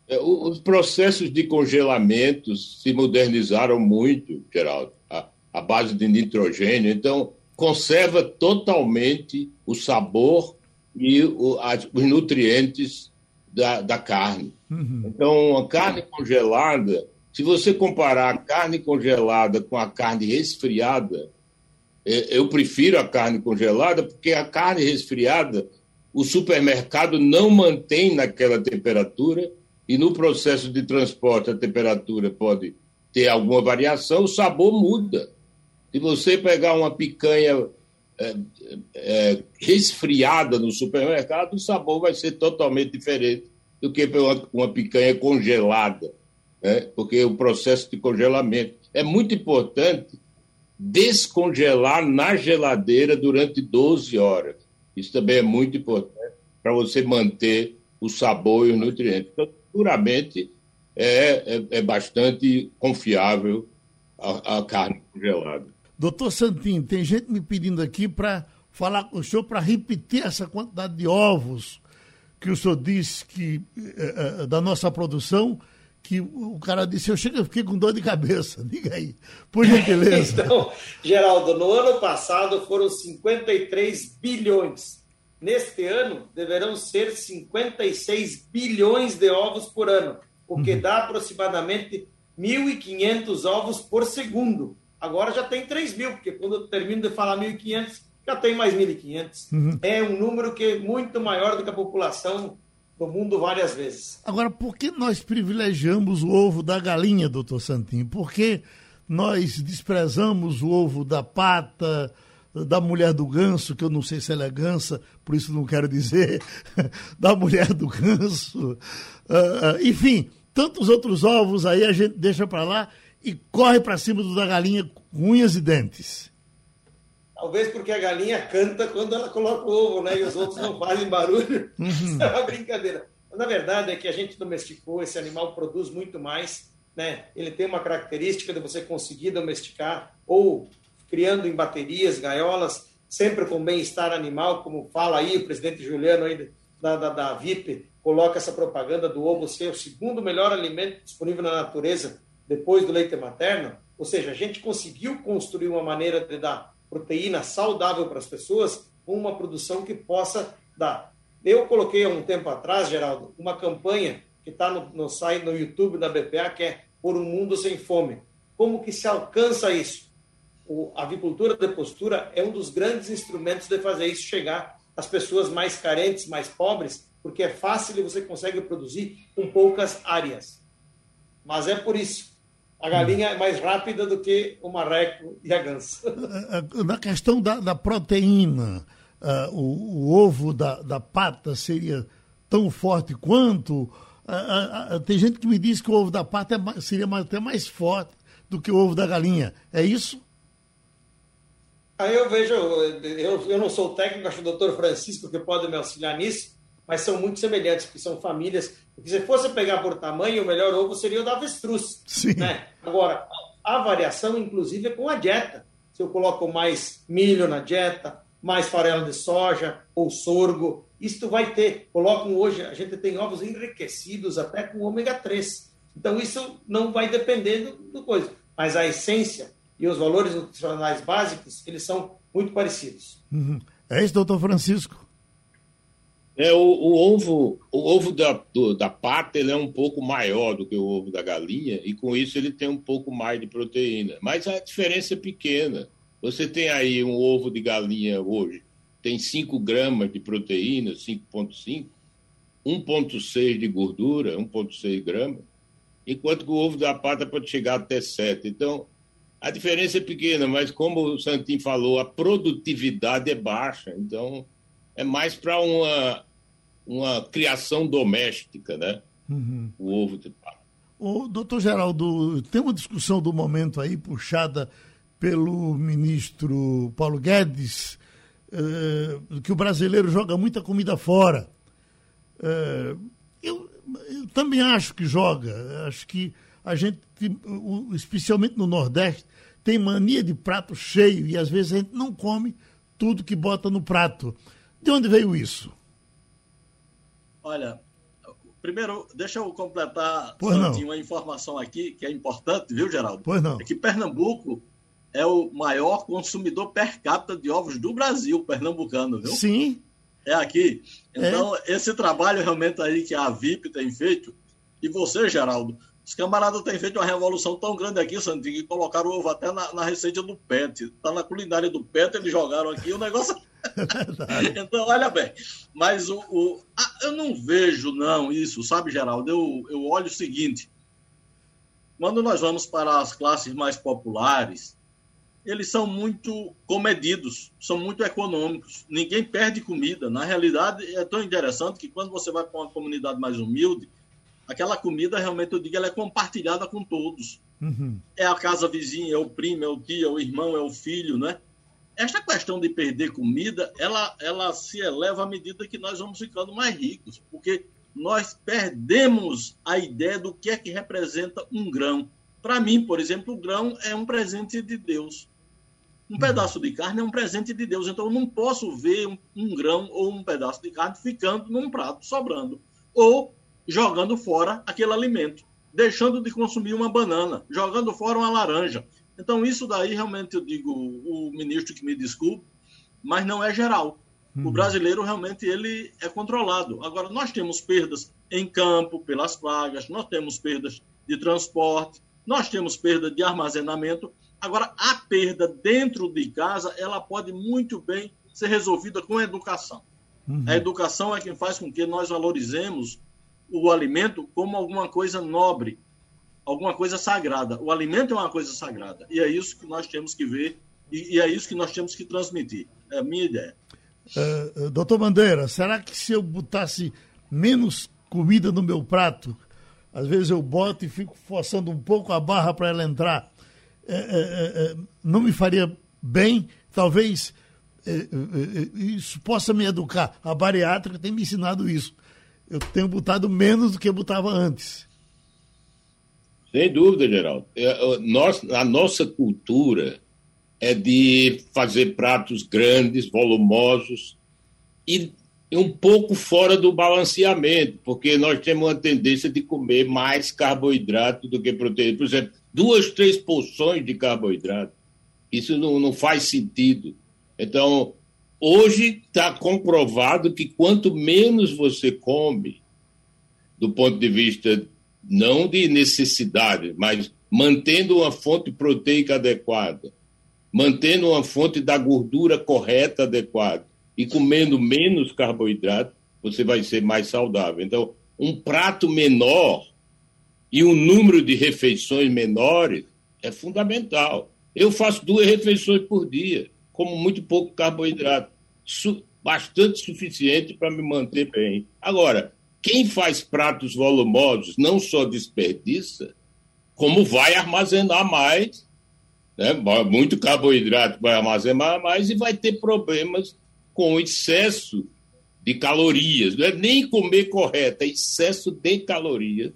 É, os processos de congelamento se modernizaram muito, Geraldo, a, a base de nitrogênio, então conserva totalmente o sabor e o, as, os nutrientes da, da carne. Uhum. Então, a carne congelada, se você comparar a carne congelada com a carne resfriada, é, eu prefiro a carne congelada porque a carne resfriada, o supermercado não mantém naquela temperatura e no processo de transporte a temperatura pode ter alguma variação, o sabor muda. Se você pegar uma picanha é, é, resfriada no supermercado, o sabor vai ser totalmente diferente do que uma, uma picanha congelada, né? porque o processo de congelamento é muito importante descongelar na geladeira durante 12 horas. Isso também é muito importante para você manter o sabor e os nutrientes. Então, seguramente é, é, é bastante confiável a, a carne congelada. Doutor Santinho, tem gente me pedindo aqui para falar com o senhor para repetir essa quantidade de ovos que o senhor disse que é, é, da nossa produção, que o cara disse, eu chego, eu fiquei com dor de cabeça. Diga aí, por gentileza. então, Geraldo, no ano passado foram 53 bilhões. neste ano deverão ser 56 bilhões de ovos por ano, o que uhum. dá aproximadamente 1.500 ovos por segundo. Agora já tem 3 mil, porque quando eu termino de falar 1.500, já tem mais 1.500. Uhum. É um número que é muito maior do que a população do mundo várias vezes. Agora, por que nós privilegiamos o ovo da galinha, doutor Santinho? Por que nós desprezamos o ovo da pata, da mulher do ganso, que eu não sei se ela é gansa, por isso não quero dizer, da mulher do ganso, uh, enfim, tantos outros ovos aí a gente deixa para lá e corre para cima do da galinha com unhas e dentes. Talvez porque a galinha canta quando ela coloca o ovo, né? E os outros não fazem barulho. Uhum. É uma brincadeira. Na verdade é que a gente domesticou, esse animal produz muito mais, né? Ele tem uma característica de você conseguir domesticar ou criando em baterias, gaiolas, sempre com bem-estar animal, como fala aí o presidente Juliano aí da, da, da VIP, coloca essa propaganda do ovo ser o segundo melhor alimento disponível na natureza depois do leite materno. Ou seja, a gente conseguiu construir uma maneira de dar proteína saudável para as pessoas com uma produção que possa dar. Eu coloquei há um tempo atrás, Geraldo, uma campanha que está no, no site, no YouTube da BPA, que é Por um Mundo Sem Fome. Como que se alcança isso? O, a avicultura de postura é um dos grandes instrumentos de fazer isso chegar às pessoas mais carentes, mais pobres, porque é fácil e você consegue produzir com poucas áreas. Mas é por isso a galinha é mais rápida do que o marreco e a ganso. Na questão da, da proteína, uh, o, o, ovo da, da pata seria tão forte quanto. Uh, uh, tem gente que me diz que o ovo da pata é, seria até mais forte do que o ovo da galinha. É isso? Aí eu vejo, eu, eu não sou técnico, acho que o doutor Francisco que pode me auxiliar nisso, mas são muito semelhantes, porque são famílias. Porque se fosse pegar por tamanho, o melhor ovo seria o da avestruz. Sim. Né? Agora, a variação, inclusive, é com a dieta. Se eu coloco mais milho na dieta, mais farelo de soja ou sorgo, isto vai ter. Colocam hoje, a gente tem ovos enriquecidos até com ômega 3. Então, isso não vai depender do, do coisa. Mas a essência e os valores nutricionais básicos, eles são muito parecidos. Uhum. É isso, doutor Francisco. É, o, o, ovo, o ovo da, do, da pata ele é um pouco maior do que o ovo da galinha e com isso ele tem um pouco mais de proteína. Mas a diferença é pequena. Você tem aí um ovo de galinha hoje, tem 5 gramas de proteína, 5,5, 1,6 de gordura, 1,6 gramas, enquanto que o ovo da pata pode chegar até 7. Então, a diferença é pequena, mas como o Santim falou, a produtividade é baixa. Então, é mais para uma, uma criação doméstica, né? Uhum. O ovo de pato. O doutor Geraldo, tem uma discussão do momento aí puxada pelo ministro Paulo Guedes, eh, que o brasileiro joga muita comida fora. Eh, eu, eu, também acho que joga. Acho que a gente, especialmente no Nordeste, tem mania de prato cheio e às vezes a gente não come tudo que bota no prato. De onde veio isso? Olha, primeiro, deixa eu completar uma informação aqui que é importante, viu, Geraldo? Pois não. É que Pernambuco é o maior consumidor per capita de ovos do Brasil, pernambucano, viu? Sim. É aqui. Então, é. esse trabalho realmente aí que a VIP tem feito, e você, Geraldo, os camaradas têm feito uma revolução tão grande aqui, Santinho, que colocaram o ovo até na, na receita do PET. Tá na culinária do PET, eles jogaram aqui o negócio. Então, olha bem. Mas o, o ah, eu não vejo, não, isso, sabe, Geraldo? Eu, eu olho o seguinte: quando nós vamos para as classes mais populares, eles são muito comedidos, são muito econômicos. Ninguém perde comida. Na realidade, é tão interessante que quando você vai para uma comunidade mais humilde, aquela comida realmente eu digo ela é compartilhada com todos. Uhum. É a casa vizinha, é o primo, é o tio, é o irmão, é o filho, né? Esta questão de perder comida, ela, ela se eleva à medida que nós vamos ficando mais ricos, porque nós perdemos a ideia do que é que representa um grão. Para mim, por exemplo, o grão é um presente de Deus. Um uhum. pedaço de carne é um presente de Deus, então eu não posso ver um, um grão ou um pedaço de carne ficando num prato, sobrando. Ou jogando fora aquele alimento, deixando de consumir uma banana, jogando fora uma laranja. Então, isso daí realmente eu digo, o ministro que me desculpe, mas não é geral. Uhum. O brasileiro realmente ele é controlado. Agora, nós temos perdas em campo pelas pragas, nós temos perdas de transporte, nós temos perda de armazenamento. Agora, a perda dentro de casa, ela pode muito bem ser resolvida com a educação. Uhum. A educação é quem faz com que nós valorizemos o alimento como alguma coisa nobre, alguma coisa sagrada. O alimento é uma coisa sagrada. E é isso que nós temos que ver e, e é isso que nós temos que transmitir. É a minha ideia. Uh, doutor Bandeira, será que se eu botasse menos comida no meu prato, às vezes eu boto e fico forçando um pouco a barra para ela entrar, é, é, é, não me faria bem? Talvez isso possa me educar. A bariátrica tem me ensinado isso. Eu tenho botado menos do que eu botava antes. Sem dúvida, Geraldo. Nós, a nossa cultura é de fazer pratos grandes, volumosos e um pouco fora do balanceamento, porque nós temos uma tendência de comer mais carboidrato do que proteína. Por exemplo, duas, três porções de carboidrato. Isso não, não faz sentido. Então, hoje está comprovado que quanto menos você come, do ponto de vista não de necessidade, mas mantendo uma fonte proteica adequada, mantendo uma fonte da gordura correta, adequada e comendo menos carboidrato, você vai ser mais saudável. Então, um prato menor e um número de refeições menores é fundamental. Eu faço duas refeições por dia, como muito pouco carboidrato, bastante suficiente para me manter bem. Agora, quem faz pratos volumosos não só desperdiça, como vai armazenar mais né? muito carboidrato vai armazenar mais e vai ter problemas com excesso de calorias. Não é nem comer correto, é excesso de calorias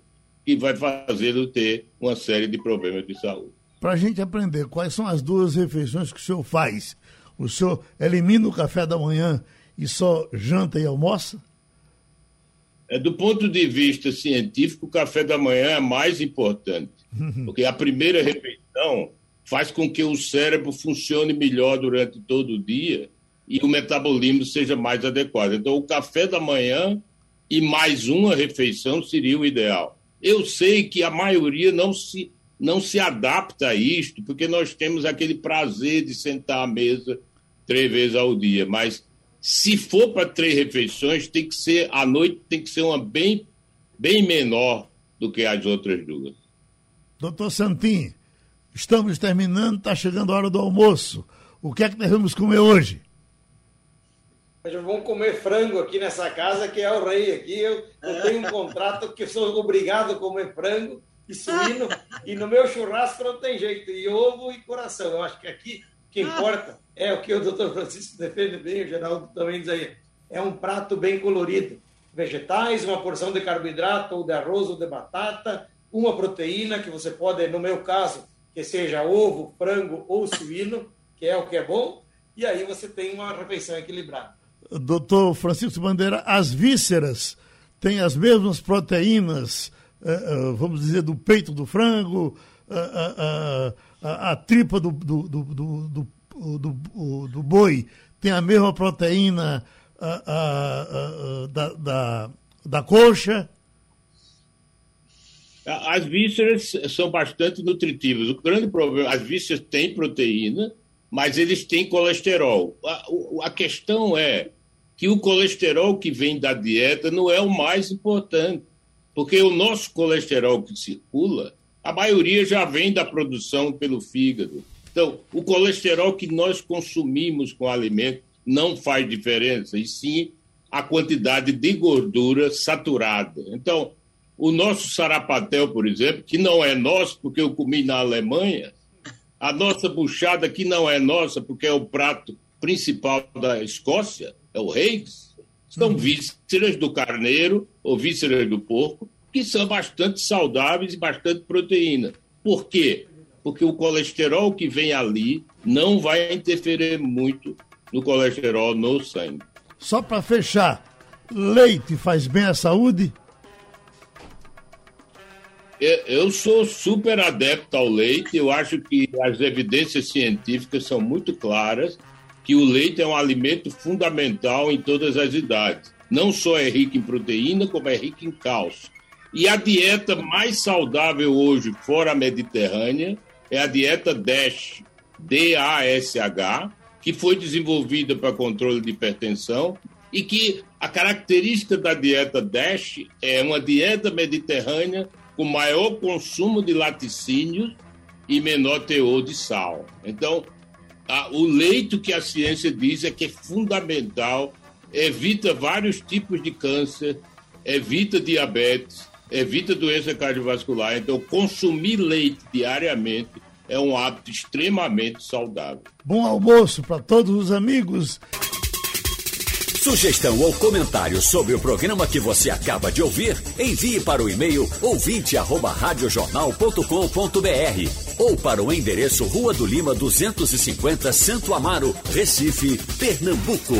que vai fazê-lo ter uma série de problemas de saúde. Para a gente aprender, quais são as duas refeições que o senhor faz? O senhor elimina o café da manhã e só janta e almoça? É, do ponto de vista científico, o café da manhã é mais importante, porque a primeira refeição faz com que o cérebro funcione melhor durante todo o dia e o metabolismo seja mais adequado. Então, o café da manhã e mais uma refeição seria o ideal. Eu sei que a maioria não se, não se adapta a isto, porque nós temos aquele prazer de sentar à mesa três vezes ao dia, mas se for para três refeições, tem que ser à noite tem que ser uma bem, bem menor do que as outras duas. Doutor Santin, Estamos terminando, está chegando a hora do almoço. O que é que devemos comer hoje? Vamos comer frango aqui nessa casa, que é o rei aqui. Eu, eu tenho um contrato que eu sou obrigado a comer frango e suíno, e no meu churrasco não tem jeito, e ovo e coração. Eu acho que aqui o que importa é o que o doutor Francisco defende bem, o Geraldo também diz aí. É um prato bem colorido. Vegetais, uma porção de carboidrato, ou de arroz, ou de batata, uma proteína, que você pode, no meu caso, que seja ovo, frango ou suíno, que é o que é bom, e aí você tem uma refeição equilibrada. Doutor Francisco Bandeira, as vísceras têm as mesmas proteínas, eh, eh, vamos dizer, do peito do frango, a, a, a tripa do, do, do, do, do, boi tem a mesma proteína da, da, da coxa? As vísceras são bastante nutritivas. O grande problema, as vísceras têm proteína, mas eles têm colesterol. A, a questão é que o colesterol que vem da dieta não é o mais importante, porque o nosso colesterol que circula, a maioria já vem da produção pelo fígado. Então, o colesterol que nós consumimos com o alimento não faz diferença, e sim a quantidade de gordura saturada. Então, o nosso sarapatel, por exemplo, que não é nosso porque eu comi na Alemanha, a nossa buchada, que não é nossa porque é o prato principal da Escócia, é o Reis, são uhum. vísceras do carneiro ou vísceras do porco, que são bastante saudáveis e bastante proteína. Por quê? Porque o colesterol que vem ali não vai interferir muito no colesterol no sangue. Só para fechar, leite faz bem à saúde? Eu sou super adepto ao leite. Eu acho que as evidências científicas são muito claras que o leite é um alimento fundamental em todas as idades. Não só é rico em proteína, como é rico em cálcio. E a dieta mais saudável hoje, fora a mediterrânea, é a dieta DASH, D-A-S-H, que foi desenvolvida para controle de hipertensão e que a característica da dieta DASH é uma dieta mediterrânea com maior consumo de laticínios e menor teor de sal. Então, a, o leite que a ciência diz é que é fundamental, evita vários tipos de câncer, evita diabetes, evita doença cardiovascular. Então, consumir leite diariamente é um hábito extremamente saudável. Bom almoço para todos os amigos. Sugestão ou comentário sobre o programa que você acaba de ouvir, envie para o e-mail ouvinte@radiojornal.com.br ou para o endereço Rua do Lima 250, Santo Amaro, Recife, Pernambuco.